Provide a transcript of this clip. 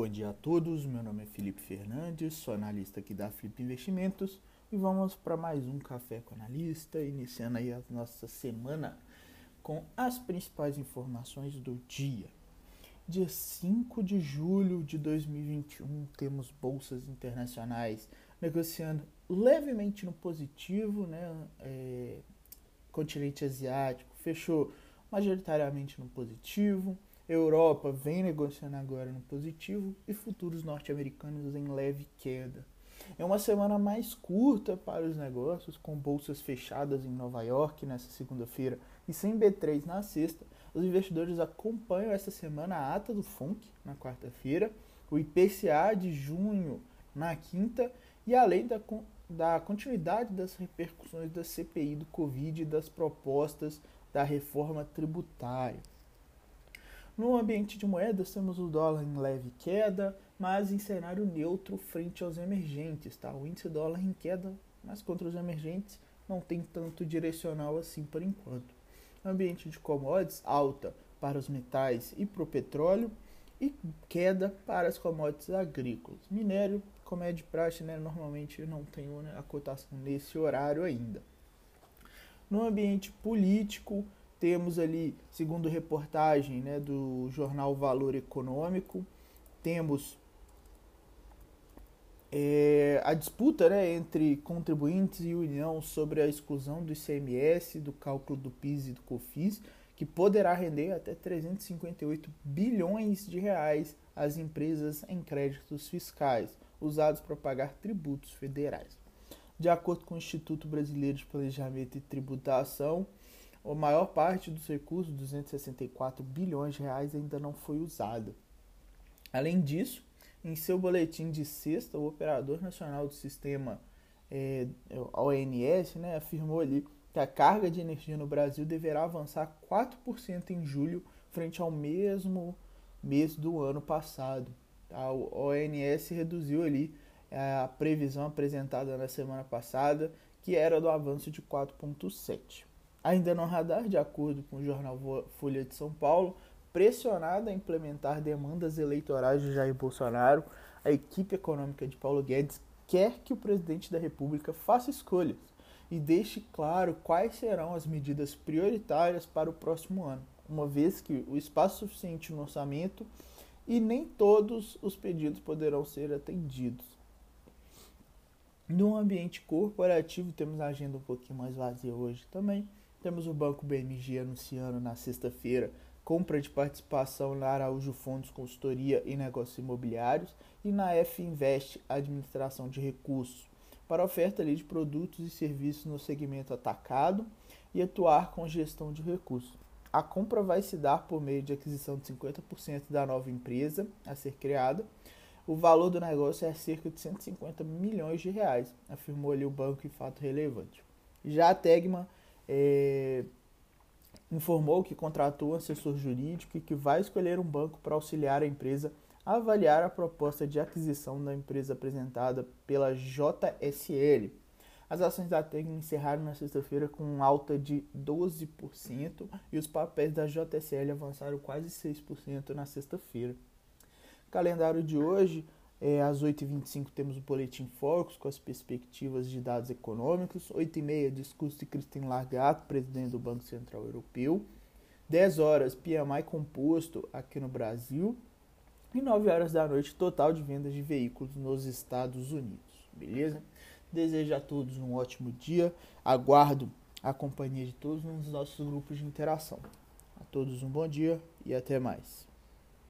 dia a todos. Meu nome é Felipe Fernandes, sou analista aqui da Flip Investimentos e vamos para mais um café com analista, iniciando aí a nossa semana com as principais informações do dia. Dia 5 de julho de 2021, temos bolsas internacionais negociando levemente no positivo, né? É, continente asiático fechou majoritariamente no positivo. Europa vem negociando agora no positivo e futuros norte-americanos em leve queda. É uma semana mais curta para os negócios, com bolsas fechadas em Nova York nessa segunda-feira e sem B3 na sexta. Os investidores acompanham essa semana a ata do FONC na quarta-feira, o IPCA de junho na quinta e a lei da, da continuidade das repercussões da CPI do Covid e das propostas da reforma tributária. No ambiente de moedas, temos o dólar em leve queda, mas em cenário neutro frente aos emergentes. Tá? O índice dólar em queda, mas contra os emergentes não tem tanto direcional assim por enquanto. Ambiente de commodities, alta para os metais e para o petróleo e queda para as commodities agrícolas. Minério, como é de praxe, né, normalmente não tem né, a cotação nesse horário ainda. No ambiente político, temos ali, segundo reportagem né, do jornal Valor Econômico, temos é, a disputa né, entre contribuintes e União sobre a exclusão do ICMS, do cálculo do PIS e do COFINS, que poderá render até 358 bilhões de reais às empresas em créditos fiscais, usados para pagar tributos federais. De acordo com o Instituto Brasileiro de Planejamento e Tributação, a maior parte dos recursos, 264 bilhões de reais, ainda não foi usada. Além disso, em seu boletim de sexta, o Operador Nacional do Sistema é, ONS né, afirmou ali que a carga de energia no Brasil deverá avançar 4% em julho frente ao mesmo mês do ano passado. A ONS reduziu ali é, a previsão apresentada na semana passada, que era do avanço de 4,7%. Ainda no radar, de acordo com o jornal Folha de São Paulo, pressionada a implementar demandas eleitorais de Jair Bolsonaro, a equipe econômica de Paulo Guedes quer que o presidente da República faça escolhas e deixe claro quais serão as medidas prioritárias para o próximo ano, uma vez que o espaço suficiente no orçamento e nem todos os pedidos poderão ser atendidos. No ambiente corporativo, temos a agenda um pouquinho mais vazia hoje também. Temos o Banco BMG anunciando na sexta-feira compra de participação na Araújo Fundos Consultoria e Negócios Imobiliários e na F Invest Administração de Recursos para oferta ali de produtos e serviços no segmento atacado e atuar com gestão de recursos. A compra vai se dar por meio de aquisição de 50% da nova empresa a ser criada. O valor do negócio é cerca de 150 milhões de reais, afirmou ali o banco em fato relevante. Já a Tegma é, informou que contratou assessor jurídico e que vai escolher um banco para auxiliar a empresa a avaliar a proposta de aquisição da empresa apresentada pela JSL. As ações da Tecno encerraram na sexta-feira com alta de 12% e os papéis da JSL avançaram quase 6% na sexta-feira. Calendário de hoje, é, às 8h25 temos o Boletim Focus com as perspectivas de dados econômicos. 8h30, discurso de Christine Lagarde, presidente do Banco Central Europeu. 10 horas, PMI composto aqui no Brasil. E 9 horas da noite, total de vendas de veículos nos Estados Unidos. Beleza? Desejo a todos um ótimo dia. Aguardo a companhia de todos nos nossos grupos de interação. A todos um bom dia e até mais.